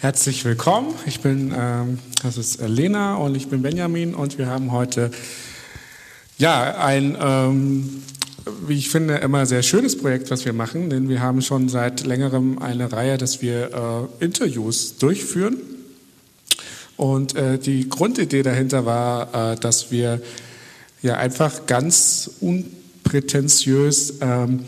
Herzlich willkommen. Ich bin, ähm, das ist Lena und ich bin Benjamin und wir haben heute ja ein, ähm, wie ich finde, immer sehr schönes Projekt, was wir machen, denn wir haben schon seit längerem eine Reihe, dass wir äh, Interviews durchführen. Und äh, die Grundidee dahinter war, äh, dass wir ja einfach ganz unprätentiös ähm,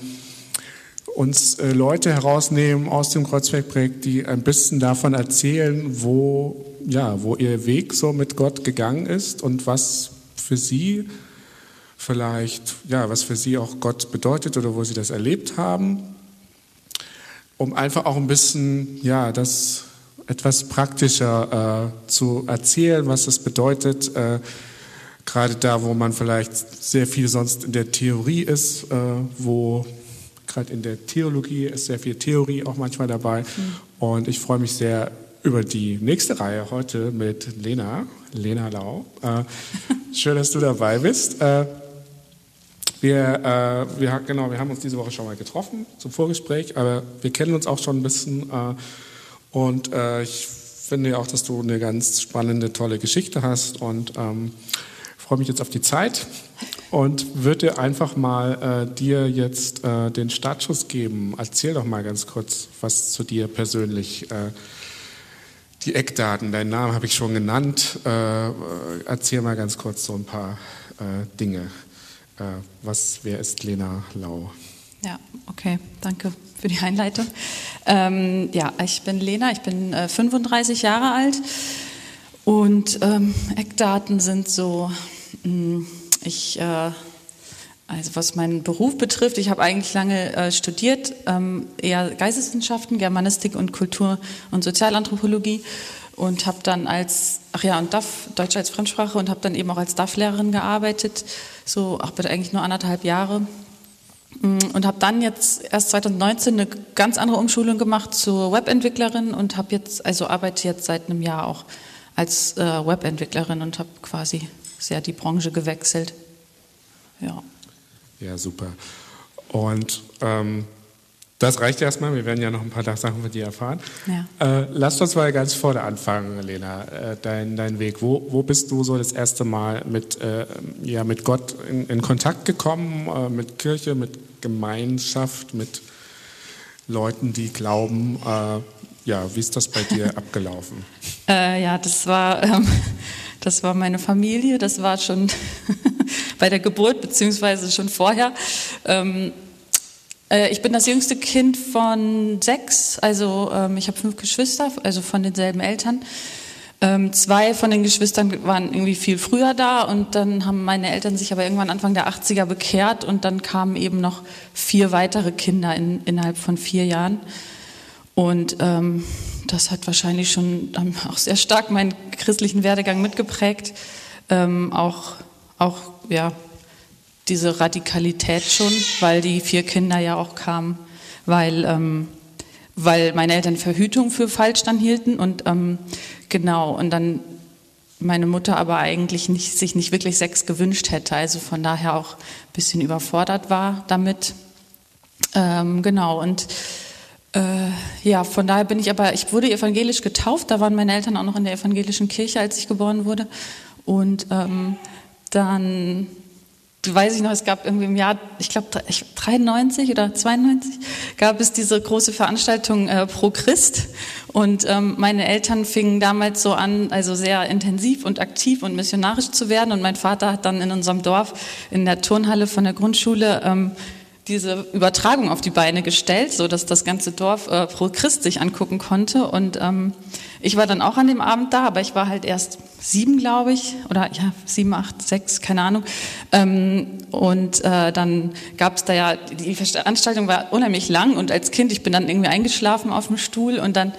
uns äh, Leute herausnehmen aus dem Kreuzbergprojekt, die ein bisschen davon erzählen, wo, ja, wo ihr Weg so mit Gott gegangen ist und was für sie vielleicht, ja, was für sie auch Gott bedeutet oder wo sie das erlebt haben, um einfach auch ein bisschen, ja, das etwas praktischer äh, zu erzählen, was das bedeutet, äh, gerade da, wo man vielleicht sehr viel sonst in der Theorie ist, äh, wo gerade in der Theologie ist sehr viel Theorie auch manchmal dabei. Mhm. Und ich freue mich sehr über die nächste Reihe heute mit Lena, Lena Lau. Äh, schön, dass du dabei bist. Äh, wir, äh, wir, genau, wir haben uns diese Woche schon mal getroffen zum Vorgespräch, aber wir kennen uns auch schon ein bisschen. Äh, und äh, ich finde auch, dass du eine ganz spannende, tolle Geschichte hast und ähm, freue mich jetzt auf die Zeit und würde einfach mal äh, dir jetzt äh, den Startschuss geben. Erzähl doch mal ganz kurz was zu dir persönlich. Äh, die Eckdaten, deinen Namen habe ich schon genannt. Äh, erzähl mal ganz kurz so ein paar äh, Dinge. Äh, was, wer ist Lena Lau? Ja, okay, danke für die Einleitung. Ähm, ja, ich bin Lena, ich bin 35 Jahre alt und ähm, Eckdaten sind so, mh, hm, ich, äh, also was meinen Beruf betrifft, ich habe eigentlich lange äh, studiert, ähm, eher Geisteswissenschaften, Germanistik und Kultur- und Sozialanthropologie und habe dann als, ach ja, und DAF, Deutsch als Fremdsprache und habe dann eben auch als DAF-Lehrerin gearbeitet, so bitte eigentlich nur anderthalb Jahre. Mm, und habe dann jetzt erst 2019 eine ganz andere Umschulung gemacht zur Webentwicklerin und habe jetzt also arbeite jetzt seit einem Jahr auch als äh, Webentwicklerin und habe quasi sehr die Branche gewechselt. Ja. Ja, super. Und ähm, das reicht erstmal. Wir werden ja noch ein paar Sachen von dir erfahren. Ja. Äh, lass uns mal ganz vorne anfangen, Lena. Äh, dein, dein Weg. Wo, wo bist du so das erste Mal mit, äh, ja, mit Gott in, in Kontakt gekommen? Äh, mit Kirche, mit Gemeinschaft, mit Leuten, die glauben? Äh, ja, wie ist das bei dir abgelaufen? Äh, ja, das war. Ähm das war meine Familie, das war schon bei der Geburt beziehungsweise schon vorher. Ähm, äh, ich bin das jüngste Kind von sechs, also ähm, ich habe fünf Geschwister, also von denselben Eltern. Ähm, zwei von den Geschwistern waren irgendwie viel früher da und dann haben meine Eltern sich aber irgendwann Anfang der 80er bekehrt und dann kamen eben noch vier weitere Kinder in, innerhalb von vier Jahren. Und ähm, das hat wahrscheinlich schon auch sehr stark meinen christlichen Werdegang mitgeprägt. Ähm, auch, auch, ja, diese Radikalität schon, weil die vier Kinder ja auch kamen, weil, ähm, weil meine Eltern Verhütung für falsch dann hielten und ähm, genau, und dann meine Mutter aber eigentlich nicht, sich nicht wirklich Sex gewünscht hätte, also von daher auch ein bisschen überfordert war damit. Ähm, genau, und äh, ja, von daher bin ich aber, ich wurde evangelisch getauft, da waren meine Eltern auch noch in der evangelischen Kirche, als ich geboren wurde. Und ähm, dann weiß ich noch, es gab irgendwie im Jahr, ich glaube 93 oder 92, gab es diese große Veranstaltung äh, Pro Christ. Und ähm, meine Eltern fingen damals so an, also sehr intensiv und aktiv und missionarisch zu werden. Und mein Vater hat dann in unserem Dorf in der Turnhalle von der Grundschule ähm, diese Übertragung auf die Beine gestellt, so dass das ganze Dorf äh, pro Christ sich angucken konnte. Und ähm, ich war dann auch an dem Abend da, aber ich war halt erst sieben, glaube ich, oder ja, sieben, acht, sechs, keine Ahnung. Ähm, und äh, dann gab es da ja, die Veranstaltung war unheimlich lang und als Kind, ich bin dann irgendwie eingeschlafen auf dem Stuhl und dann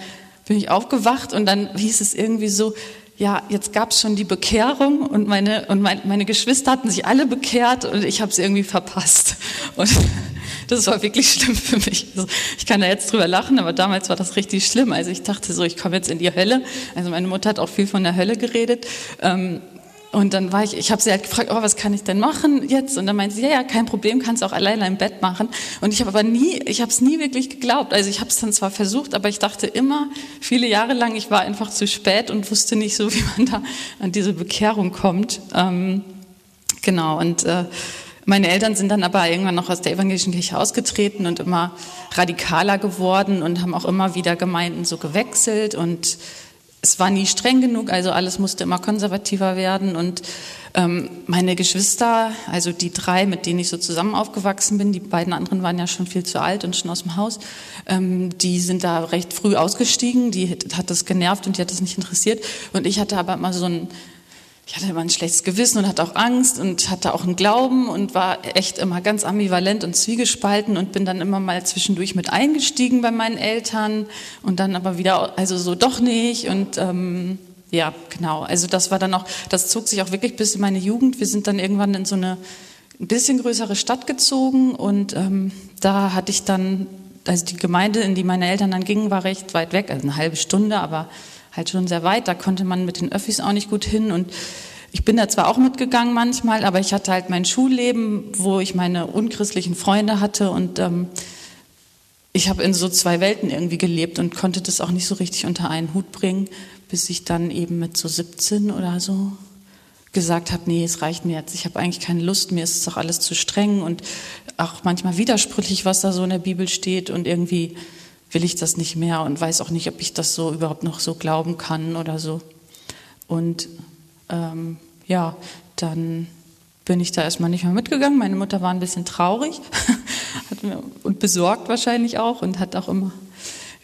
bin ich aufgewacht und dann hieß es irgendwie so, ja, jetzt gab es schon die Bekehrung und meine, und mein, meine Geschwister hatten sich alle bekehrt und ich habe es irgendwie verpasst. Und das war wirklich schlimm für mich. Also ich kann da jetzt drüber lachen, aber damals war das richtig schlimm. Also ich dachte so, ich komme jetzt in die Hölle. Also meine Mutter hat auch viel von der Hölle geredet. Ähm, Und dann war ich, ich habe sie halt gefragt, oh, was kann ich denn machen jetzt? Und dann meinte sie, ja, ja, kein Problem, kannst auch alleine im Bett machen. Und ich habe aber nie, ich habe es nie wirklich geglaubt. Also ich habe es dann zwar versucht, aber ich dachte immer, viele Jahre lang, ich war einfach zu spät und wusste nicht so, wie man da an diese Bekehrung kommt. Ähm, genau, und äh, meine Eltern sind dann aber irgendwann noch aus der evangelischen Kirche ausgetreten und immer radikaler geworden und haben auch immer wieder Gemeinden so gewechselt und es war nie streng genug, also alles musste immer konservativer werden. Und ähm, meine Geschwister, also die drei, mit denen ich so zusammen aufgewachsen bin, die beiden anderen waren ja schon viel zu alt und schon aus dem Haus, ähm, die sind da recht früh ausgestiegen. Die hat das genervt und die hat das nicht interessiert. Und ich hatte aber immer so ein ich hatte immer ein schlechtes Gewissen und hatte auch Angst und hatte auch einen Glauben und war echt immer ganz ambivalent und zwiegespalten und bin dann immer mal zwischendurch mit eingestiegen bei meinen Eltern und dann aber wieder, also so doch nicht und ähm, ja, genau. Also das war dann auch, das zog sich auch wirklich bis in meine Jugend. Wir sind dann irgendwann in so eine ein bisschen größere Stadt gezogen und ähm, da hatte ich dann, also die Gemeinde, in die meine Eltern dann gingen, war recht weit weg, also eine halbe Stunde, aber halt schon sehr weit. Da konnte man mit den Öffis auch nicht gut hin und ich bin da zwar auch mitgegangen manchmal, aber ich hatte halt mein Schulleben, wo ich meine unchristlichen Freunde hatte und ähm, ich habe in so zwei Welten irgendwie gelebt und konnte das auch nicht so richtig unter einen Hut bringen, bis ich dann eben mit so 17 oder so gesagt habe, nee, es reicht mir jetzt. Ich habe eigentlich keine Lust, mir ist es doch alles zu streng und auch manchmal widersprüchlich, was da so in der Bibel steht und irgendwie will ich das nicht mehr und weiß auch nicht, ob ich das so überhaupt noch so glauben kann oder so. Und ähm, ja, dann bin ich da erstmal nicht mehr mitgegangen. Meine Mutter war ein bisschen traurig und besorgt wahrscheinlich auch und hat auch immer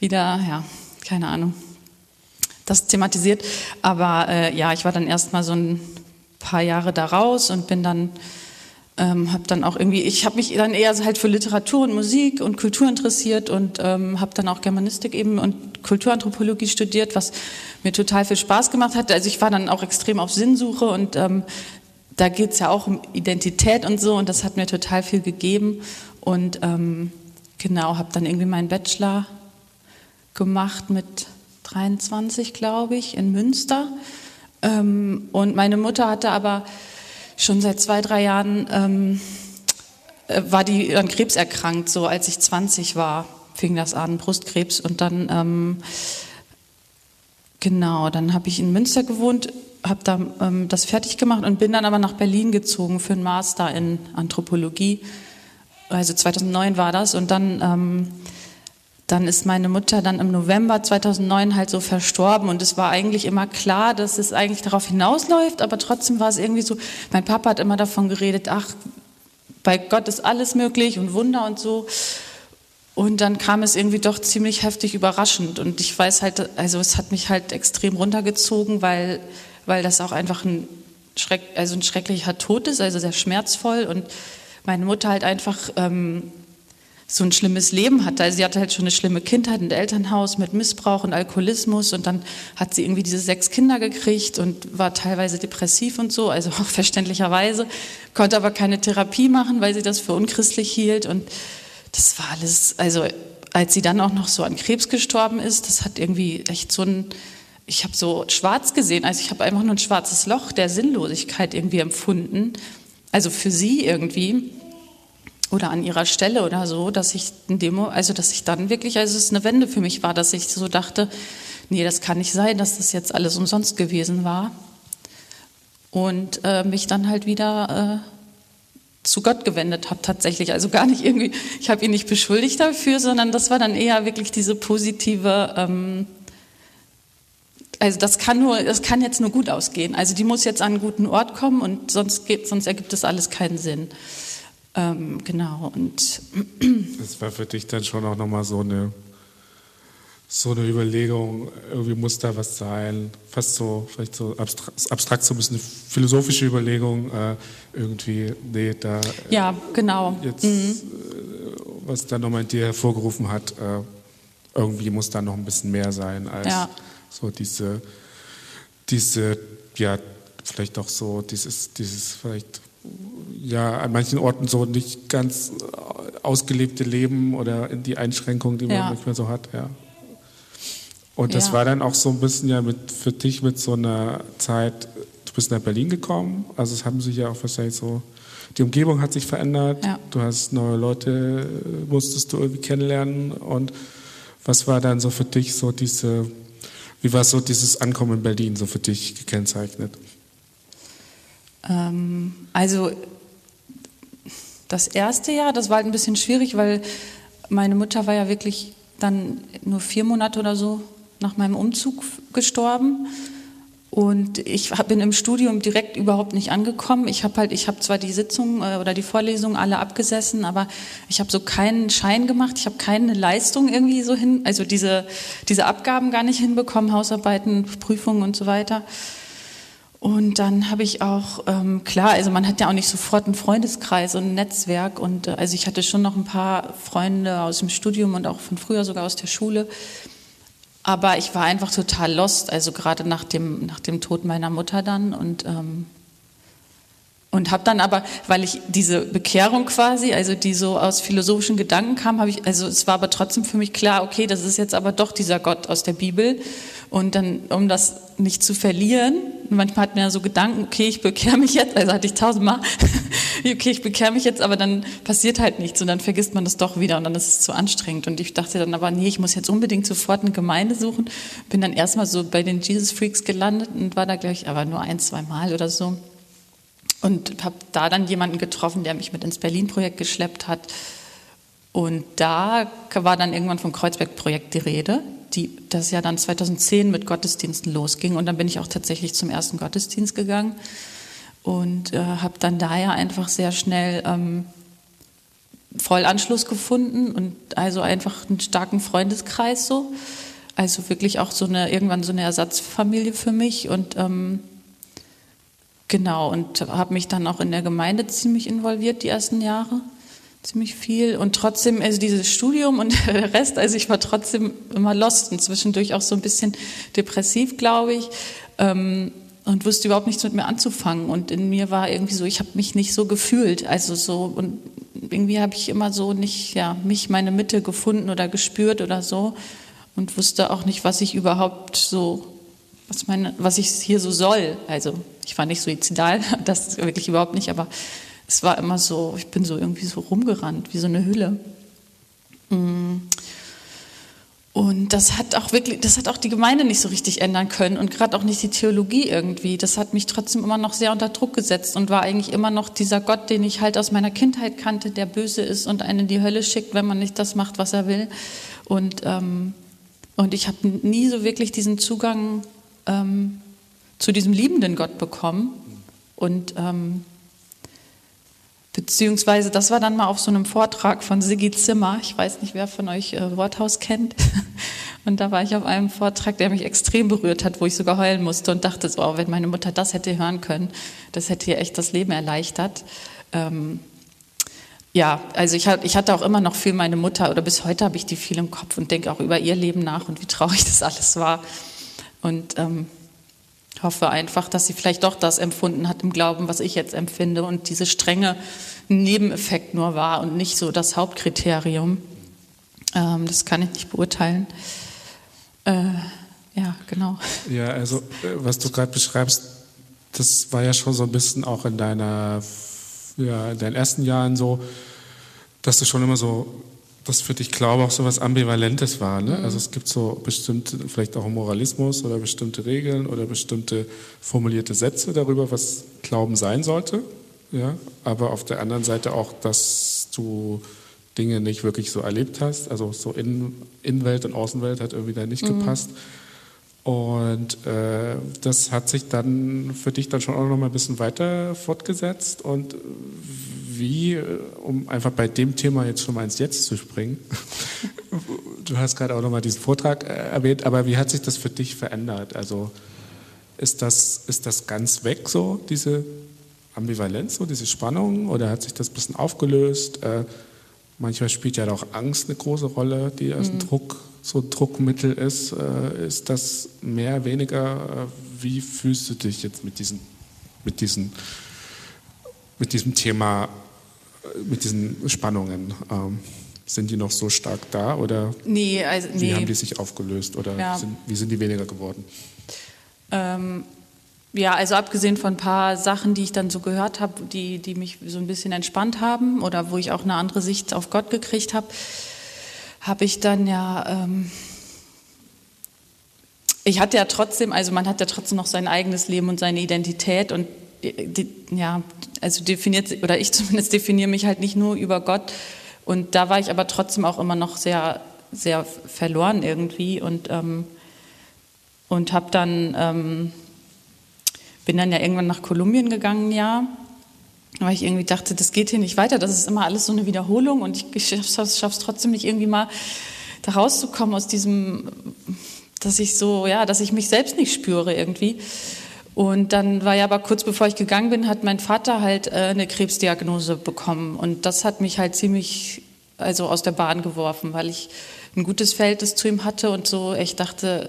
wieder, ja, keine Ahnung, das thematisiert. Aber äh, ja, ich war dann erstmal so ein paar Jahre da raus und bin dann ähm, habe dann auch irgendwie, ich habe mich dann eher halt für Literatur und Musik und Kultur interessiert und ähm, habe dann auch Germanistik eben und Kulturanthropologie studiert, was mir total viel Spaß gemacht hat. Also ich war dann auch extrem auf Sinnsuche und ähm, da geht's ja auch um Identität und so und das hat mir total viel gegeben und ähm, genau, habe dann irgendwie meinen Bachelor gemacht mit 23, glaube ich, in Münster. Ähm, und meine Mutter hatte aber schon seit zwei, drei Jahren ähm, äh, war die an Krebs erkrankt, so als ich 20 war, fing das an, Brustkrebs. Und dann, ähm, genau, dann habe ich in Münster gewohnt, habe da ähm, das fertig gemacht und bin dann aber nach Berlin gezogen für einen Master in Anthropologie. Also 2009 war das und dann ähm, dann ist meine Mutter dann im November 2009 halt so verstorben und es war eigentlich immer klar, dass es eigentlich darauf hinausläuft, aber trotzdem war es irgendwie so, mein Papa hat immer davon geredet, ach, bei Gott ist alles möglich und Wunder und so. Und dann kam es irgendwie doch ziemlich heftig überraschend und ich weiß halt, also es hat mich halt extrem runtergezogen, weil, weil das auch einfach ein, Schreck, also ein schrecklicher Tod ist, also sehr schmerzvoll und meine Mutter halt einfach ähm, so ein schlimmes Leben hatte. Also sie hatte halt schon eine schlimme Kindheit im Elternhaus mit Missbrauch und Alkoholismus. Und dann hat sie irgendwie diese sechs Kinder gekriegt und war teilweise depressiv und so, also auch verständlicherweise, konnte aber keine Therapie machen, weil sie das für unchristlich hielt. Und das war alles, also als sie dann auch noch so an Krebs gestorben ist, das hat irgendwie echt so ein, ich habe so schwarz gesehen, also ich habe einfach nur ein schwarzes Loch der Sinnlosigkeit irgendwie empfunden, also für sie irgendwie oder an ihrer Stelle oder so, dass ich ein Demo, also dass ich dann wirklich, also es ist eine Wende für mich war, dass ich so dachte, nee, das kann nicht sein, dass das jetzt alles umsonst gewesen war. Und äh, mich dann halt wieder äh, zu Gott gewendet habe tatsächlich. Also gar nicht irgendwie, ich habe ihn nicht beschuldigt dafür, sondern das war dann eher wirklich diese positive, ähm, also das kann nur, das kann jetzt nur gut ausgehen. Also die muss jetzt an einen guten Ort kommen und sonst, geht, sonst ergibt das alles keinen Sinn. Ähm, genau, und. Das war für dich dann schon auch nochmal so eine, so eine Überlegung, irgendwie muss da was sein, fast so, vielleicht so abstrakt, abstrakt so ein bisschen eine philosophische Überlegung, äh, irgendwie, nee, da. Äh, ja, genau. Jetzt, mhm. Äh, was dann nochmal in dir hervorgerufen hat, äh, irgendwie muss da noch ein bisschen mehr sein als ja. so diese, diese, ja, vielleicht auch so dieses, dieses vielleicht ja an manchen Orten so nicht ganz ausgelebte Leben oder die Einschränkungen, die man ja. manchmal so hat, ja. Und das ja. war dann auch so ein bisschen ja mit, für dich mit so einer Zeit, du bist nach Berlin gekommen. Also es haben sich ja auch wahrscheinlich so, die Umgebung hat sich verändert. Ja. Du hast neue Leute, äh, musstest du irgendwie kennenlernen. Und was war dann so für dich so diese, wie war so dieses Ankommen in Berlin so für dich gekennzeichnet? Ähm, also das erste Jahr, das war halt ein bisschen schwierig, weil meine Mutter war ja wirklich dann nur vier Monate oder so nach meinem Umzug gestorben. Und ich bin im Studium direkt überhaupt nicht angekommen. Ich habe halt, ich habe zwar die Sitzung äh, oder die Vorlesungen alle abgesessen, aber ich habe so keinen Schein gemacht. Ich habe keine Leistung irgendwie so hin, also diese diese Abgaben gar nicht hinbekommen, Hausarbeiten, Prüfungen und so weiter. Und dann habe ich auch, ähm, klar, also man hat ja auch nicht sofort einen Freundeskreis und ein Netzwerk. Und äh, also ich hatte schon noch ein paar Freunde aus dem Studium und auch von früher sogar aus der Schule. Aber ich war einfach total lost, also gerade nach dem, nach dem Tod meiner Mutter dann. Und, ähm, und habe dann aber, weil ich diese Bekehrung quasi, also die so aus philosophischen Gedanken kam, habe ich, also es war aber trotzdem für mich klar, okay, das ist jetzt aber doch dieser Gott aus der Bibel. Und dann, um das nicht zu verlieren, manchmal hat man ja so Gedanken, okay, ich bekehre mich jetzt, also hatte ich tausendmal, okay, ich bekehre mich jetzt, aber dann passiert halt nichts und dann vergisst man das doch wieder und dann ist es zu anstrengend. Und ich dachte dann aber, nee, ich muss jetzt unbedingt sofort eine Gemeinde suchen. Bin dann erstmal so bei den Jesus Freaks gelandet und war da, glaube ich, aber nur ein, zwei Mal oder so. Und habe da dann jemanden getroffen, der mich mit ins Berlin-Projekt geschleppt hat. Und da war dann irgendwann vom Kreuzberg-Projekt die Rede die, das ja dann 2010 mit Gottesdiensten losging. Und dann bin ich auch tatsächlich zum ersten Gottesdienst gegangen und äh, habe dann da ja einfach sehr schnell ähm, voll Anschluss gefunden und also einfach einen starken Freundeskreis so. Also wirklich auch so eine, irgendwann so eine Ersatzfamilie für mich und ähm, genau und habe mich dann auch in der Gemeinde ziemlich involviert die ersten Jahre ziemlich viel. Und trotzdem, also dieses Studium und der Rest, also ich war trotzdem immer lost und zwischendurch auch so ein bisschen depressiv, glaube ich, ähm, und wusste überhaupt nichts mit mir anzufangen. Und in mir war irgendwie so, ich habe mich nicht so gefühlt, also so und irgendwie habe ich immer so nicht, ja, mich, meine Mitte gefunden oder gespürt oder so und wusste auch nicht, was ich überhaupt so, was meine, was ich hier so soll, also ich war nicht suizidal, das wirklich überhaupt nicht, aber es war immer so, ich bin so irgendwie so rumgerannt, wie so eine Hülle. Mm. Und das hat auch wirklich, das hat auch die Gemeinde nicht so richtig ändern können und gerade auch nicht die Theologie irgendwie. Das hat mich trotzdem immer noch sehr unter Druck gesetzt und war eigentlich immer noch dieser Gott, den ich halt aus meiner Kindheit kannte, der böse ist und einen in die Hölle schickt, wenn man nicht das macht, was er will. Und, ähm, und ich habe nie so wirklich diesen Zugang ähm, zu diesem liebenden Gott bekommen. Und ähm, Beziehungsweise, das war dann mal auf so einem Vortrag von Siggi Zimmer. Ich weiß nicht, wer von euch äh, Worthaus kennt. Und da war ich auf einem Vortrag, der mich extrem berührt hat, wo ich sogar heulen musste und dachte so, oh, wenn meine Mutter das hätte hören können, das hätte ihr echt das Leben erleichtert. Ähm, ja, also ich, ich hatte auch immer noch viel meine Mutter, oder bis heute habe ich die viel im Kopf und denke auch über ihr Leben nach und wie traurig das alles war. Und ähm, hoffe einfach, dass sie vielleicht doch das empfunden hat im Glauben, was ich jetzt empfinde und diese strenge Nebeneffekt nur war und nicht so das Hauptkriterium. Ähm, das kann ich nicht beurteilen. Äh, ja, genau. Ja, also äh, was du gerade beschreibst, das war ja schon so ein bisschen auch in deiner, ja, in deinen ersten Jahren so, dass du schon immer so das für dich Glaube auch so was Ambivalentes war. Ne? Mhm. Also es gibt so bestimmte, vielleicht auch Moralismus oder bestimmte Regeln oder bestimmte formulierte Sätze darüber, was Glauben sein sollte. Ja? Aber auf der anderen Seite auch, dass du Dinge nicht wirklich so erlebt hast. Also so in, Innenwelt und Außenwelt hat irgendwie da nicht mhm. gepasst. Und äh, das hat sich dann für dich dann schon auch noch mal ein bisschen weiter fortgesetzt. Und wie, äh, um einfach bei dem Thema jetzt schon mal ins Jetzt zu springen, du hast gerade auch nochmal diesen Vortrag äh, erwähnt, aber wie hat sich das für dich verändert? Also ist das, ist das ganz weg so, diese Ambivalenz, so diese Spannung, oder hat sich das ein bisschen aufgelöst? Äh, manchmal spielt ja auch Angst eine große Rolle, die als mhm. Druck, so ein Druckmittel ist. Äh, ist das mehr, weniger? Äh, wie fühlst du dich jetzt mit diesen, mit diesen, mit diesem Thema mit diesen Spannungen? Ähm, sind die noch so stark da oder nee, also, wie haben die sich aufgelöst oder ja. sind, wie sind die weniger geworden? Ähm, ja, also abgesehen von ein paar Sachen, die ich dann so gehört habe, die, die mich so ein bisschen entspannt haben oder wo ich auch eine andere Sicht auf Gott gekriegt habe, habe ich dann ja, ähm, ich hatte ja trotzdem, also man hat ja trotzdem noch sein eigenes Leben und seine Identität und ja, also definiert, oder ich zumindest definiere mich halt nicht nur über Gott. Und da war ich aber trotzdem auch immer noch sehr, sehr verloren irgendwie und, ähm, und habe dann, ähm, bin dann ja irgendwann nach Kolumbien gegangen, ja, weil ich irgendwie dachte, das geht hier nicht weiter, das ist immer alles so eine Wiederholung und ich, schaffe es trotzdem nicht irgendwie mal da rauszukommen aus diesem, dass ich so, ja, dass ich mich selbst nicht spüre irgendwie. Und dann war ja aber kurz bevor ich gegangen bin, hat mein Vater halt äh, eine Krebsdiagnose bekommen. Und das hat mich halt ziemlich also aus der Bahn geworfen, weil ich ein gutes Verhältnis zu ihm hatte und so echt dachte,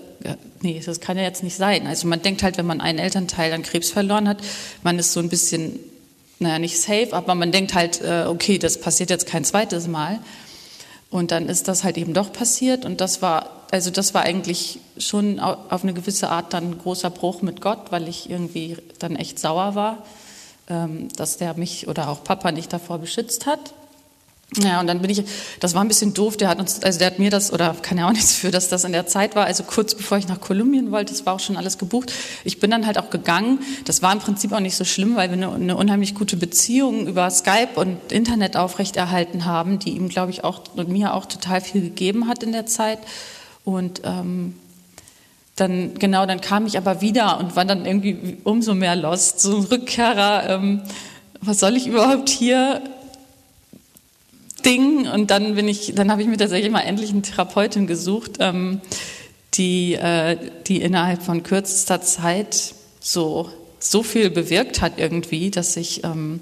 nee, das kann ja jetzt nicht sein. Also man denkt halt, wenn man einen Elternteil an Krebs verloren hat, man ist so ein bisschen, naja, nicht safe, aber man denkt halt, äh, okay, das passiert jetzt kein zweites Mal. Und dann ist das halt eben doch passiert und das war, also das war eigentlich schon auf eine gewisse Art dann ein großer Bruch mit Gott, weil ich irgendwie dann echt sauer war, ähm, dass der mich oder auch Papa nicht davor beschützt hat. Ja, und dann bin ich, das war ein bisschen doof, der hat uns, also der hat mir das, oder kann ja auch nichts für, dass das in der Zeit war, also kurz bevor ich nach Kolumbien wollte, das war auch schon alles gebucht. Ich bin dann halt auch gegangen, das war im Prinzip auch nicht so schlimm, weil wir eine, eine unheimlich gute Beziehung über Skype und Internet aufrechterhalten haben, die ihm, glaube ich, auch und mir auch total viel gegeben hat in der Zeit. Und ähm, dann, genau, dann kam ich aber wieder und war dann irgendwie umso mehr lost, so ein Rückkehrer, ähm, was soll ich überhaupt hier? Ding. Und dann bin ich, dann habe ich mir tatsächlich mal endlich eine Therapeutin gesucht, ähm, die, äh, die innerhalb von kürzester Zeit so, so viel bewirkt hat irgendwie, dass ich, ähm,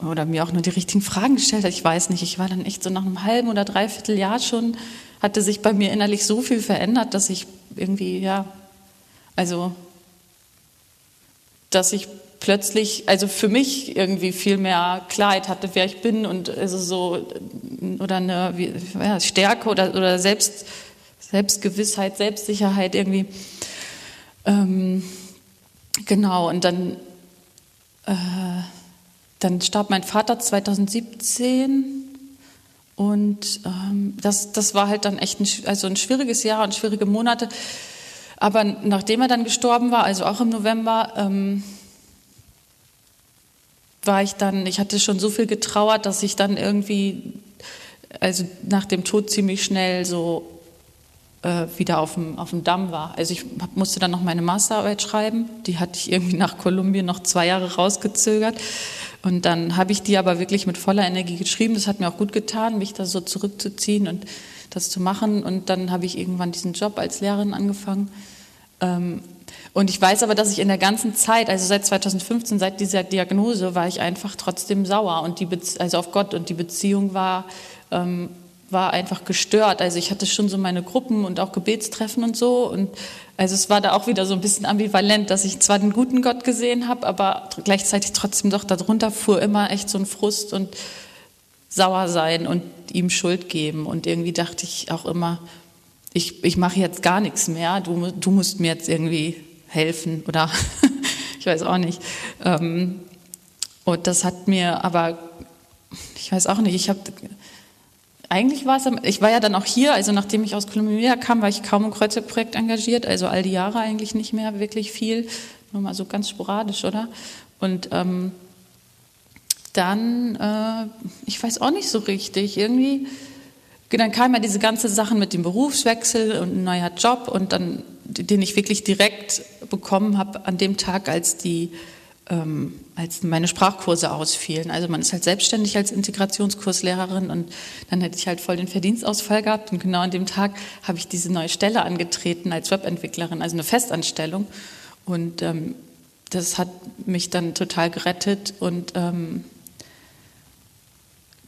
oder mir auch nur die richtigen Fragen gestellt hat. Ich weiß nicht, ich war dann echt so nach einem halben oder dreiviertel Jahr schon, hatte sich bei mir innerlich so viel verändert, dass ich irgendwie, ja, also, dass ich plötzlich, also für mich irgendwie viel mehr Klarheit hatte, wer ich bin und also so oder eine ja, Stärke oder, oder Selbst, Selbstgewissheit, Selbstsicherheit irgendwie. Ähm, genau, und dann, äh, dann starb mein Vater 2017 und ähm, das, das war halt dann echt ein, also ein schwieriges Jahr und schwierige Monate. Aber nachdem er dann gestorben war, also auch im November, ähm, war ich dann, ich hatte schon so viel getrauert, dass ich dann irgendwie, also nach dem Tod ziemlich schnell so äh, wieder auf dem, auf dem Damm war. Also ich musste dann noch meine Masterarbeit schreiben, die hatte ich irgendwie nach Kolumbien noch zwei Jahre rausgezögert. Und dann habe ich die aber wirklich mit voller Energie geschrieben. Das hat mir auch gut getan, mich da so zurückzuziehen und das zu machen. Und dann habe ich irgendwann diesen Job als Lehrerin angefangen. Ähm, und ich weiß aber, dass ich in der ganzen Zeit, also seit 2015, seit dieser Diagnose, war ich einfach trotzdem sauer und die Bezie also auf Gott und die Beziehung war ähm, war einfach gestört. Also ich hatte schon so meine Gruppen und auch Gebetstreffen und so und also es war da auch wieder so ein bisschen ambivalent, dass ich zwar den guten Gott gesehen habe, aber gleichzeitig trotzdem doch darunter fuhr immer echt so ein Frust und sauer sein und ihm Schuld geben und irgendwie dachte ich auch immer, ich, ich mache jetzt gar nichts mehr, du, du musst mir jetzt irgendwie helfen oder ich weiß auch nicht. Ähm, und das hat mir aber, ich weiß auch nicht, ich habe, eigentlich war es, ich war ja dann auch hier, also nachdem ich aus Kolumbien kam, war ich kaum im Kreuzeprojekt engagiert, also all die Jahre eigentlich nicht mehr wirklich viel, nur mal so ganz sporadisch, oder? Und ähm, dann, äh, ich weiß auch nicht so richtig, irgendwie dann kam ja diese ganze Sachen mit dem Berufswechsel und ein neuer Job und dann, den ich wirklich direkt bekommen habe an dem Tag, als die, ähm, als meine Sprachkurse ausfielen. Also man ist halt selbstständig als Integrationskurslehrerin und dann hätte ich halt voll den Verdienstausfall gehabt und genau an dem Tag habe ich diese neue Stelle angetreten als Webentwicklerin, also eine Festanstellung und ähm, das hat mich dann total gerettet und ähm,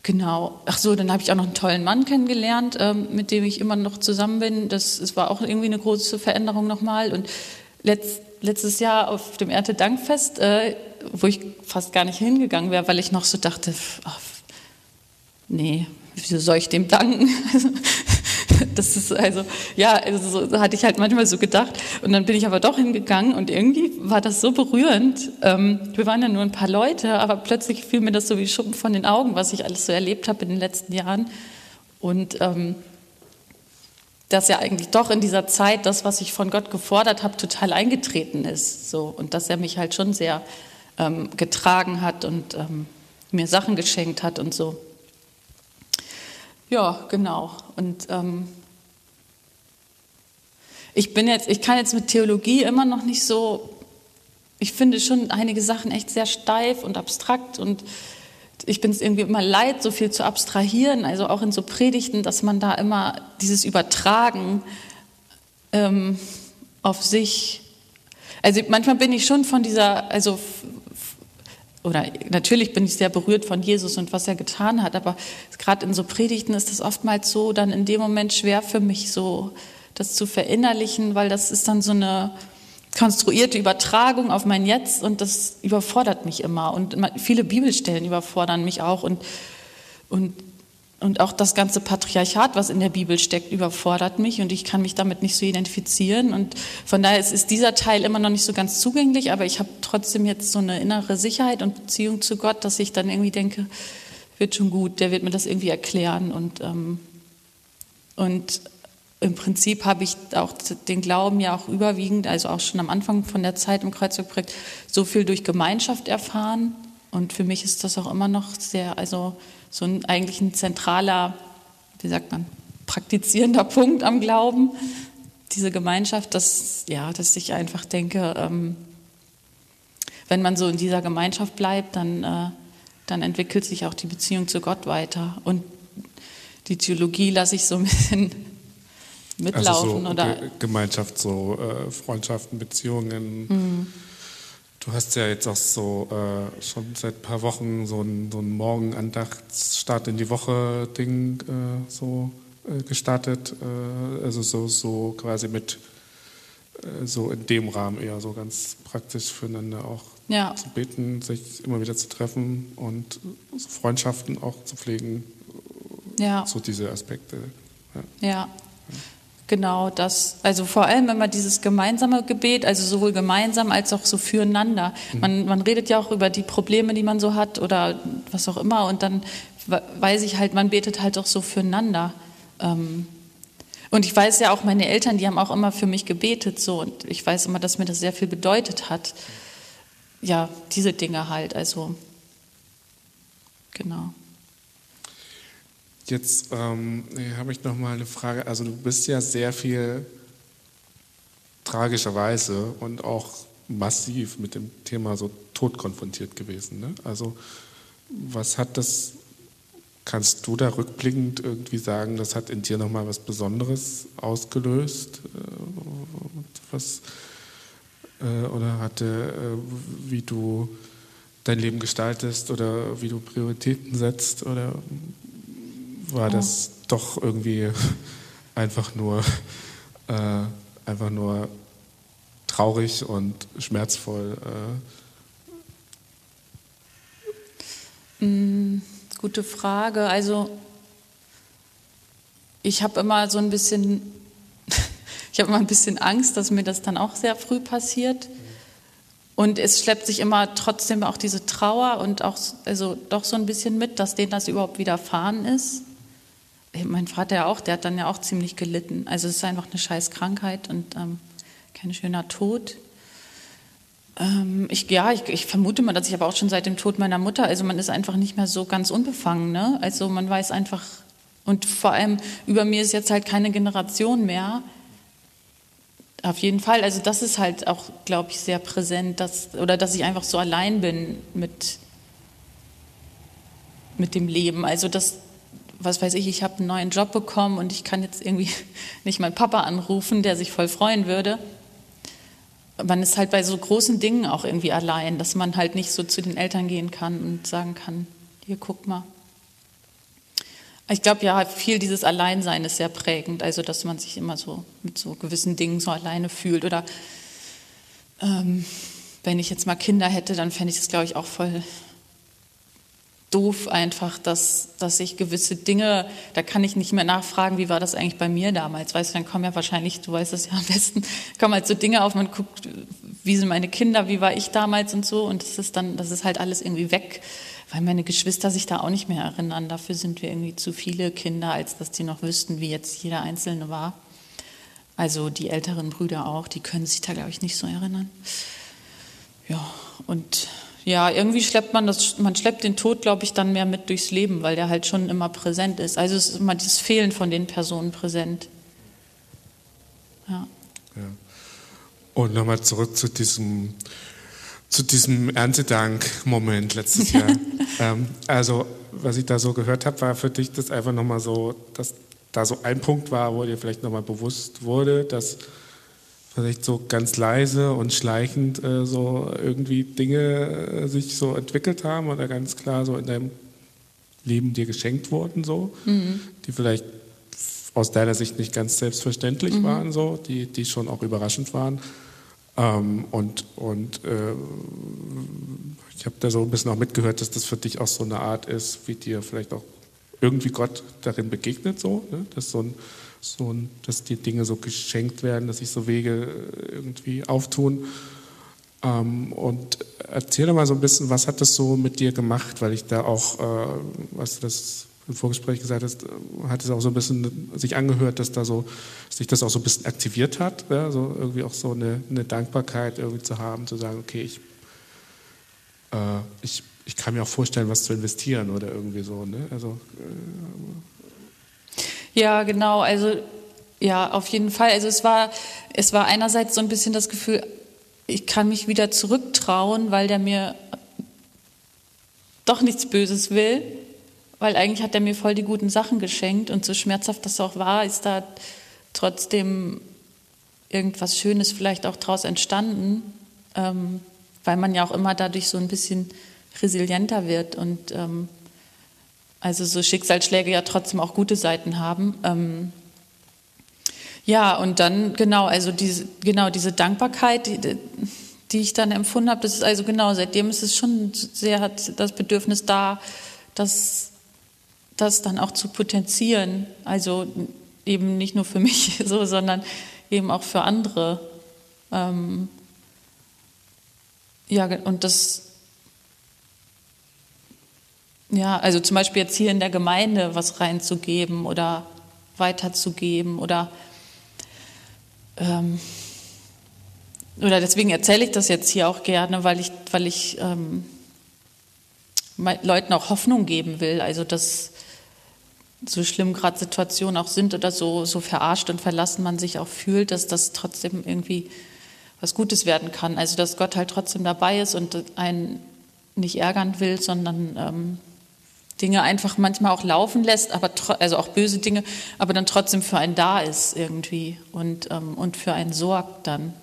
Genau. Ach so, dann habe ich auch noch einen tollen Mann kennengelernt, ähm, mit dem ich immer noch zusammen bin. Das, das war auch irgendwie eine große Veränderung nochmal. Und letzt, letztes Jahr auf dem Erntedankfest, äh, wo ich fast gar nicht hingegangen wäre, weil ich noch so dachte, ach, nee, wieso soll ich dem danken? das ist also, ja, also so hatte ich halt manchmal so gedacht. Und dann bin ich aber doch hingegangen und irgendwie war das so berührend. Ähm, wir waren ja nur ein paar Leute, aber plötzlich fiel mir das so wie Schuppen von den Augen, was ich alles so erlebt habe in den letzten Jahren. Und ähm, dass ja eigentlich doch in dieser Zeit das, was ich von Gott gefordert habe, total eingetreten ist. So. Und dass er mich halt schon sehr ähm, getragen hat und ähm, mir Sachen geschenkt hat und so. Ja, genau. Und ähm, ich bin jetzt, ich kann jetzt mit Theologie immer noch nicht so, ich finde schon einige Sachen echt sehr steif und abstrakt und ich bin es irgendwie immer leid, so viel zu abstrahieren, also auch in so Predigten, dass man da immer dieses Übertragen ähm, auf sich, also manchmal bin ich schon von dieser, also oder natürlich bin ich sehr berührt von Jesus und was er getan hat, aber gerade in so Predigten ist das oftmals so dann in dem Moment schwer für mich so, das zu verinnerlichen, weil das ist dann so eine konstruierte Übertragung auf mein Jetzt und das überfordert mich immer und viele Bibelstellen überfordern mich auch und, und und auch das ganze Patriarchat, was in der Bibel steckt, überfordert mich und ich kann mich damit nicht so identifizieren. Und von daher ist, ist dieser Teil immer noch nicht so ganz zugänglich, aber ich habe trotzdem jetzt so eine innere Sicherheit und Beziehung zu Gott, dass ich dann irgendwie denke, wird schon gut, der wird mir das irgendwie erklären. Und, ähm, und im Prinzip habe ich auch den Glauben ja auch überwiegend, also auch schon am Anfang von der Zeit im Kreuzbergprojekt, so viel durch Gemeinschaft erfahren. Und für mich ist das auch immer noch sehr, also so ein, eigentlich ein zentraler, wie sagt man, praktizierender Punkt am Glauben, diese Gemeinschaft, dass, ja, dass ich einfach denke, ähm, wenn man so in dieser Gemeinschaft bleibt, dann, äh, dann entwickelt sich auch die Beziehung zu Gott weiter. Und die Theologie lasse ich so ein bisschen mitlaufen. Also so oder Gemeinschaft, so äh, Freundschaften, Beziehungen. Mhm. Du hast ja jetzt auch so äh, schon seit ein paar Wochen so ein, so ein Morgenandachtsstart in die Woche Ding äh, so äh, gestartet. Äh, also so, so quasi mit äh, so in dem Rahmen eher so ganz praktisch füreinander auch ja. zu beten, sich immer wieder zu treffen und Freundschaften auch zu pflegen. Ja. So diese Aspekte. ja. ja. Genau das. Also vor allem immer dieses gemeinsame Gebet, also sowohl gemeinsam als auch so füreinander. Mhm. Man, man redet ja auch über die Probleme, die man so hat oder was auch immer. Und dann weiß ich halt, man betet halt auch so füreinander. Ähm, und ich weiß ja auch, meine Eltern, die haben auch immer für mich gebetet so. Und ich weiß immer, dass mir das sehr viel bedeutet hat. Ja, diese Dinge halt. Also, genau. Jetzt ähm, habe ich noch mal eine Frage. Also du bist ja sehr viel tragischerweise und auch massiv mit dem Thema so Tod konfrontiert gewesen. Ne? Also was hat das? Kannst du da rückblickend irgendwie sagen, das hat in dir noch mal was Besonderes ausgelöst? Äh, was äh, oder hatte, äh, wie du dein Leben gestaltest oder wie du Prioritäten setzt oder war oh. das doch irgendwie einfach nur, äh, einfach nur traurig und schmerzvoll. Äh. Mm, gute Frage. Also ich habe immer so ein bisschen, ich habe immer ein bisschen Angst, dass mir das dann auch sehr früh passiert. Und es schleppt sich immer trotzdem auch diese Trauer und auch also doch so ein bisschen mit, dass denen das überhaupt widerfahren ist mein Vater ja auch, der hat dann ja auch ziemlich gelitten. Also es ist einfach eine scheiß Krankheit und ähm, kein schöner Tod. Ähm, ich, ja, ich, ich, vermute mal, dass ich aber auch schon seit dem Tod meiner Mutter, also man ist einfach nicht mehr so ganz unbefangen. Ne? Also man weiß einfach, und vor allem über mir ist jetzt halt keine Generation mehr. Auf jeden Fall, also das ist halt auch, glaube ich, sehr präsent, dass, oder dass ich einfach so allein bin mit, mit dem Leben. Also das, was weiß ich, ich habe einen neuen Job bekommen und ich kann jetzt irgendwie nicht meinen Papa anrufen, der sich voll freuen würde. Man ist halt bei so großen Dingen auch irgendwie allein, dass man halt nicht so zu den Eltern gehen kann und sagen kann, hier guck mal. Ich glaube ja, viel dieses Alleinsein ist sehr prägend, also dass man sich immer so mit so gewissen Dingen so alleine fühlt. Oder ähm, wenn ich jetzt mal Kinder hätte, dann fände ich das, glaube ich, auch voll doof einfach, dass, dass ich gewisse Dinge, da kann ich nicht mehr nachfragen, wie war das eigentlich bei mir damals. Weißt du, dann kommen ja wahrscheinlich, du weißt es ja am besten, kommen halt so Dinge auf, man guckt, wie sind meine Kinder, wie war ich damals und so. Und das ist dann, das ist halt alles irgendwie weg, weil meine Geschwister sich da auch nicht mehr erinnern. Dafür sind wir irgendwie zu viele Kinder, als dass die noch wüssten, wie jetzt jeder Einzelne war. Also die älteren Brüder auch, die können sich da, glaube ich, nicht so erinnern. Ja, und ja, irgendwie schleppt man das, man schleppt den Tod, glaube ich, dann mehr mit durchs Leben, weil der halt schon immer präsent ist. Also es ist immer dieses Fehlen von den Personen präsent. Ja. ja. Und nochmal zurück zu diesem, zu diesem Erntedank-Moment letztes Jahr. ähm, also, was ich da so gehört habe, war für dich das einfach nochmal so, dass da so ein Punkt war, wo dir vielleicht nochmal bewusst wurde, dass vielleicht so ganz leise und schleichend äh, so irgendwie Dinge äh, sich so entwickelt haben oder ganz klar so in deinem Leben dir geschenkt wurden, so, mhm. die vielleicht aus deiner Sicht nicht ganz selbstverständlich mhm. waren, so, die, die schon auch überraschend waren. Ähm, und und äh, ich habe da so ein bisschen auch mitgehört, dass das für dich auch so eine Art ist, wie dir vielleicht auch irgendwie Gott darin begegnet, so, ne? dass so ein so, dass die Dinge so geschenkt werden, dass sich so Wege äh, irgendwie auftun. Ähm, und erzähl doch mal so ein bisschen, was hat das so mit dir gemacht, weil ich da auch, äh, was du das im Vorgespräch gesagt hast, hat es auch so ein bisschen sich angehört, dass da so, sich das auch so ein bisschen aktiviert hat, ja? so irgendwie auch so eine, eine Dankbarkeit irgendwie zu haben, zu sagen, okay, ich, äh, ich, ich kann mir auch vorstellen, was zu investieren oder irgendwie so. Ne? Also, äh, ja, genau. Also ja, auf jeden Fall. Also es war, es war einerseits so ein bisschen das Gefühl, ich kann mich wieder zurücktrauen, weil der mir doch nichts Böses will, weil eigentlich hat er mir voll die guten Sachen geschenkt und so schmerzhaft das auch war, ist da trotzdem irgendwas Schönes vielleicht auch daraus entstanden, ähm, weil man ja auch immer dadurch so ein bisschen resilienter wird und ähm, also so Schicksalsschläge ja trotzdem auch gute Seiten haben. Ähm, ja, und dann genau, also diese, genau diese Dankbarkeit, die, die ich dann empfunden habe, das ist also genau, seitdem ist es schon sehr hat das Bedürfnis da, das, das dann auch zu potenzieren. Also eben nicht nur für mich so, sondern eben auch für andere. Ähm, ja, und das, ja, also zum Beispiel jetzt hier in der Gemeinde was reinzugeben oder weiterzugeben oder ähm, oder deswegen erzähle ich das jetzt hier auch gerne, weil ich, weil ich ähm, Leuten auch Hoffnung geben will. Also dass so schlimm gerade Situationen auch sind oder so, so verarscht und verlassen man sich auch fühlt, dass das trotzdem irgendwie was Gutes werden kann. Also dass Gott halt trotzdem dabei ist und einen nicht ärgern will, sondern ähm, Dinge einfach manchmal auch laufen lässt, aber also auch böse Dinge, aber dann trotzdem für einen da ist irgendwie und, ähm, und für einen sorgt dann.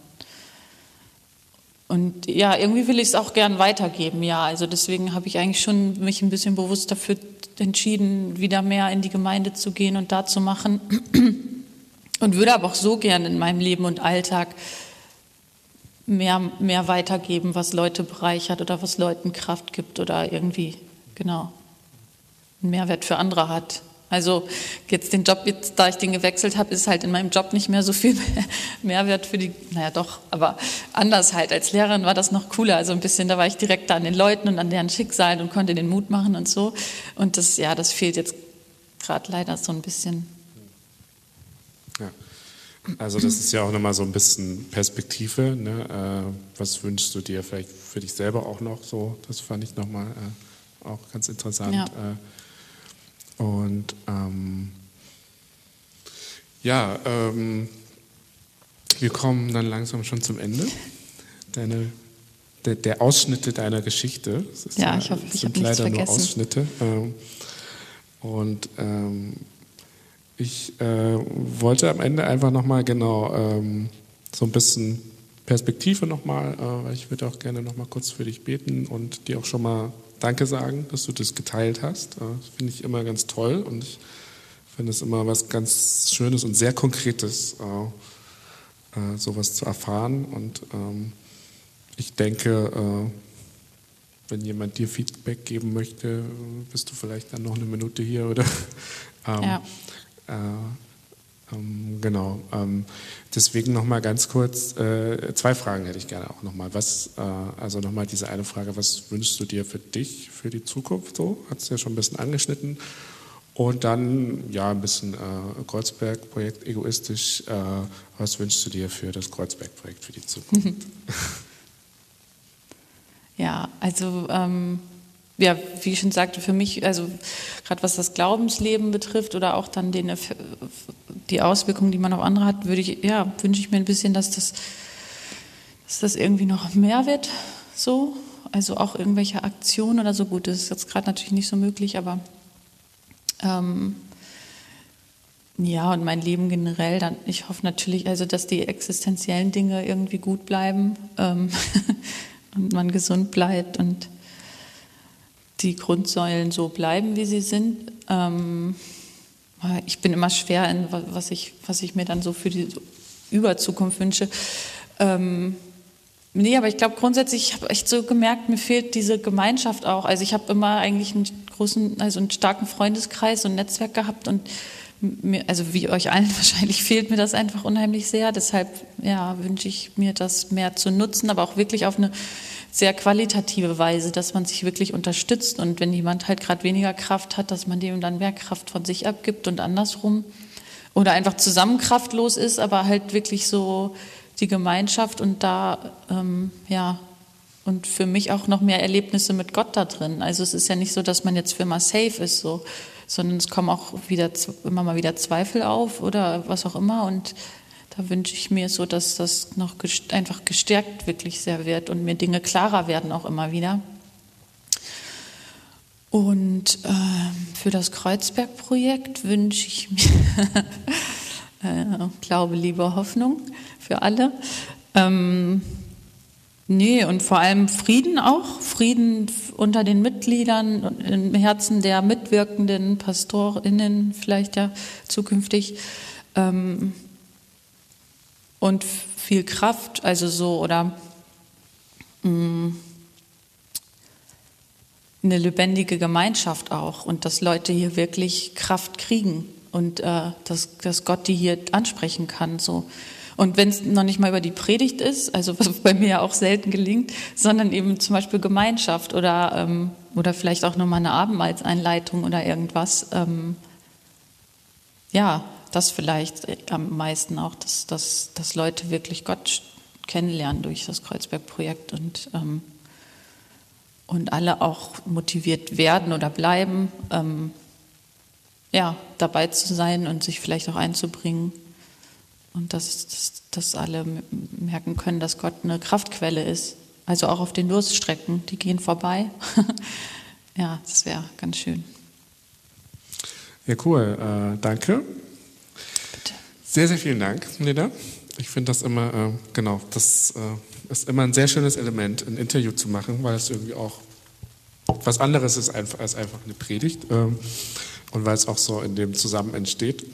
Und ja, irgendwie will ich es auch gern weitergeben, ja. Also deswegen habe ich eigentlich schon mich ein bisschen bewusst dafür entschieden, wieder mehr in die Gemeinde zu gehen und da zu machen. Und würde aber auch so gern in meinem Leben und Alltag mehr, mehr weitergeben, was Leute bereichert oder was Leuten Kraft gibt oder irgendwie, genau einen Mehrwert für andere hat. Also jetzt den Job, jetzt, da ich den gewechselt habe, ist halt in meinem Job nicht mehr so viel Mehrwert für die, naja doch, aber anders halt. Als Lehrerin war das noch cooler. Also ein bisschen, da war ich direkt an den Leuten und an deren Schicksalen und konnte den Mut machen und so. Und das, ja, das fehlt jetzt gerade leider so ein bisschen. Ja. Also das ist ja auch nochmal so ein bisschen Perspektive. Ne? Äh, was wünschst du dir vielleicht für dich selber auch noch so? Das fand ich nochmal äh, auch ganz interessant. Ja. Und ähm, ja, ähm, wir kommen dann langsam schon zum Ende. Deine, der, der Ausschnitte deiner Geschichte. ja, ja, ich hoffe, ich habe nichts vergessen. Nur Ausschnitte. Ähm, und ähm, ich äh, wollte am Ende einfach nochmal genau ähm, so ein bisschen Perspektive nochmal, äh, weil ich würde auch gerne nochmal kurz für dich beten und dir auch schon mal Danke sagen, dass du das geteilt hast. Das finde ich immer ganz toll und ich finde es immer was ganz Schönes und sehr Konkretes, äh, äh, sowas zu erfahren. Und ähm, ich denke, wenn jemand dir Feedback geben möchte, bist du vielleicht dann noch eine Minute hier oder. ähm, ja. Äh, ähm, genau. Ähm, deswegen nochmal ganz kurz, äh, zwei Fragen hätte ich gerne auch nochmal. Was, äh, also nochmal diese eine Frage, was wünschst du dir für dich, für die Zukunft so? Hat es ja schon ein bisschen angeschnitten. Und dann, ja, ein bisschen äh, Kreuzberg-Projekt egoistisch. Äh, was wünschst du dir für das Kreuzberg-Projekt für die Zukunft? Ja, also ähm, ja, wie ich schon sagte, für mich, also gerade was das Glaubensleben betrifft oder auch dann den, die Auswirkungen, die man auf andere hat, würde ich, ja, wünsche ich mir ein bisschen, dass das, dass das irgendwie noch mehr wird, so. Also auch irgendwelche Aktionen oder so. Gut, das ist jetzt gerade natürlich nicht so möglich, aber ähm, ja, und mein Leben generell, dann, ich hoffe natürlich, also dass die existenziellen Dinge irgendwie gut bleiben. Ähm, und man gesund bleibt und die Grundsäulen so bleiben, wie sie sind. Ähm, ich bin immer schwer in, was ich, was ich mir dann so für die Überzukunft wünsche. Ähm, nee, aber ich glaube grundsätzlich, ich habe echt so gemerkt, mir fehlt diese Gemeinschaft auch. Also ich habe immer eigentlich einen großen, also einen starken Freundeskreis und Netzwerk gehabt und mir, also wie euch allen wahrscheinlich fehlt mir das einfach unheimlich sehr. Deshalb ja, wünsche ich mir das mehr zu nutzen, aber auch wirklich auf eine sehr qualitative Weise, dass man sich wirklich unterstützt und wenn jemand halt gerade weniger Kraft hat, dass man dem dann mehr Kraft von sich abgibt und andersrum oder einfach zusammen kraftlos ist, aber halt wirklich so die Gemeinschaft und da ähm, ja und für mich auch noch mehr Erlebnisse mit Gott da drin. Also es ist ja nicht so, dass man jetzt für immer safe ist so sondern es kommen auch wieder immer mal wieder Zweifel auf oder was auch immer. Und da wünsche ich mir so, dass das noch einfach gestärkt wirklich sehr wird und mir Dinge klarer werden auch immer wieder. Und äh, für das Kreuzberg-Projekt wünsche ich mir äh, Glaube, Liebe, Hoffnung für alle. Ähm, Nee, und vor allem Frieden auch, Frieden unter den Mitgliedern, und im Herzen der mitwirkenden PastorInnen vielleicht ja zukünftig. Ähm, und viel Kraft, also so, oder mh, mm, eine lebendige Gemeinschaft auch und dass Leute hier wirklich Kraft kriegen und äh, dass, dass Gott die hier ansprechen kann. So und wenn es noch nicht mal über die Predigt ist, also was bei mir ja auch selten gelingt, sondern eben zum Beispiel Gemeinschaft oder, ähm, oder vielleicht auch nochmal eine Abendmahlseinleitung oder irgendwas. Ähm, ja, das vielleicht am meisten auch, dass, dass, dass Leute wirklich Gott kennenlernen durch das Kreuzberg-Projekt und, ähm, und alle auch motiviert werden oder bleiben, ähm, ja, dabei zu sein und sich vielleicht auch einzubringen. Und dass, dass, dass alle merken können, dass Gott eine Kraftquelle ist. Also auch auf den Durststrecken, die gehen vorbei. ja, das wäre ganz schön. Ja, cool. Äh, danke. Sehr, sehr vielen Dank, Lena. Ich finde das immer, äh, genau, das äh, ist immer ein sehr schönes Element, ein Interview zu machen, weil es irgendwie auch was anderes ist als einfach eine Predigt ähm, und weil es auch so in dem Zusammen entsteht.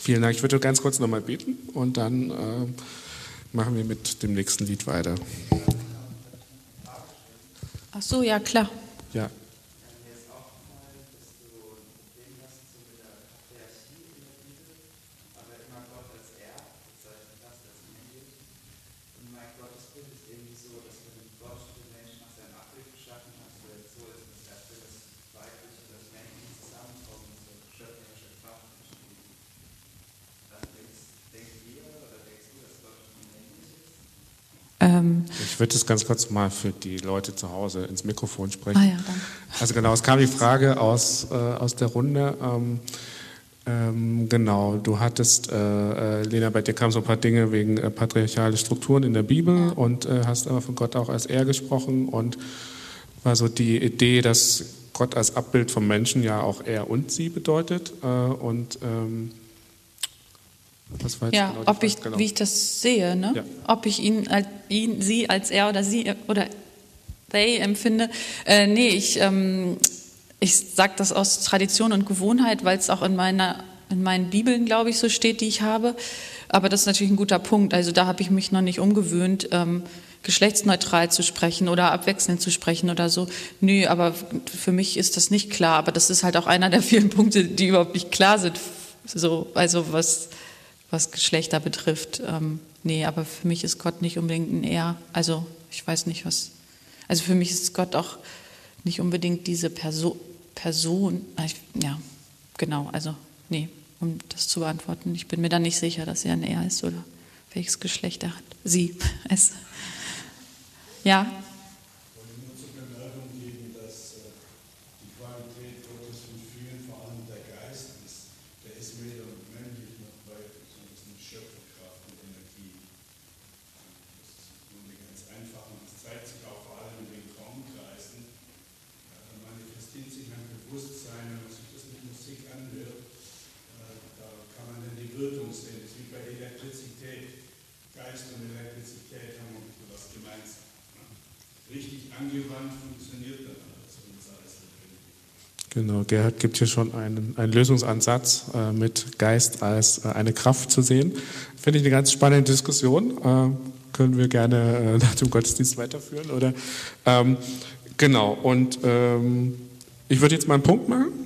Vielen Dank. Ich würde ganz kurz nochmal beten und dann äh, machen wir mit dem nächsten Lied weiter. Ach so, ja, klar. Ja. Ähm ich würde das ganz kurz mal für die Leute zu Hause ins Mikrofon sprechen. Ah ja, also genau, es kam die Frage aus, äh, aus der Runde. Ähm, ähm, genau, du hattest, äh, äh Lena, bei dir kamen so ein paar Dinge wegen äh, patriarchale Strukturen in der Bibel und äh, hast aber von Gott auch als er gesprochen und war so die Idee, dass Gott als Abbild vom Menschen ja auch er und sie bedeutet äh, und ähm, ja, genau ob ich, genau. wie ich das sehe, ne? Ja. ob ich ihn, ihn, sie als er oder sie oder they empfinde. Äh, nee, ich, ähm, ich sage das aus Tradition und Gewohnheit, weil es auch in meiner in meinen Bibeln, glaube ich, so steht, die ich habe. Aber das ist natürlich ein guter Punkt. Also da habe ich mich noch nicht umgewöhnt. Ähm, geschlechtsneutral zu sprechen oder abwechselnd zu sprechen oder so. Nö, aber für mich ist das nicht klar. Aber das ist halt auch einer der vielen Punkte, die überhaupt nicht klar sind. So, also was, was Geschlechter betrifft. Ähm, nee, aber für mich ist Gott nicht unbedingt ein Er. Also ich weiß nicht, was. Also für mich ist Gott auch nicht unbedingt diese Perso Person. Ja, genau. Also nee, um das zu beantworten. Ich bin mir dann nicht sicher, dass er ein Er ist oder welches Geschlecht er hat. Sie, es. Ja. Genau, Gerhard gibt hier schon einen, einen Lösungsansatz äh, mit Geist als äh, eine Kraft zu sehen. Finde ich eine ganz spannende Diskussion. Äh, können wir gerne äh, nach dem Gottesdienst weiterführen, oder? Ähm, genau, und ähm, ich würde jetzt mal einen Punkt machen.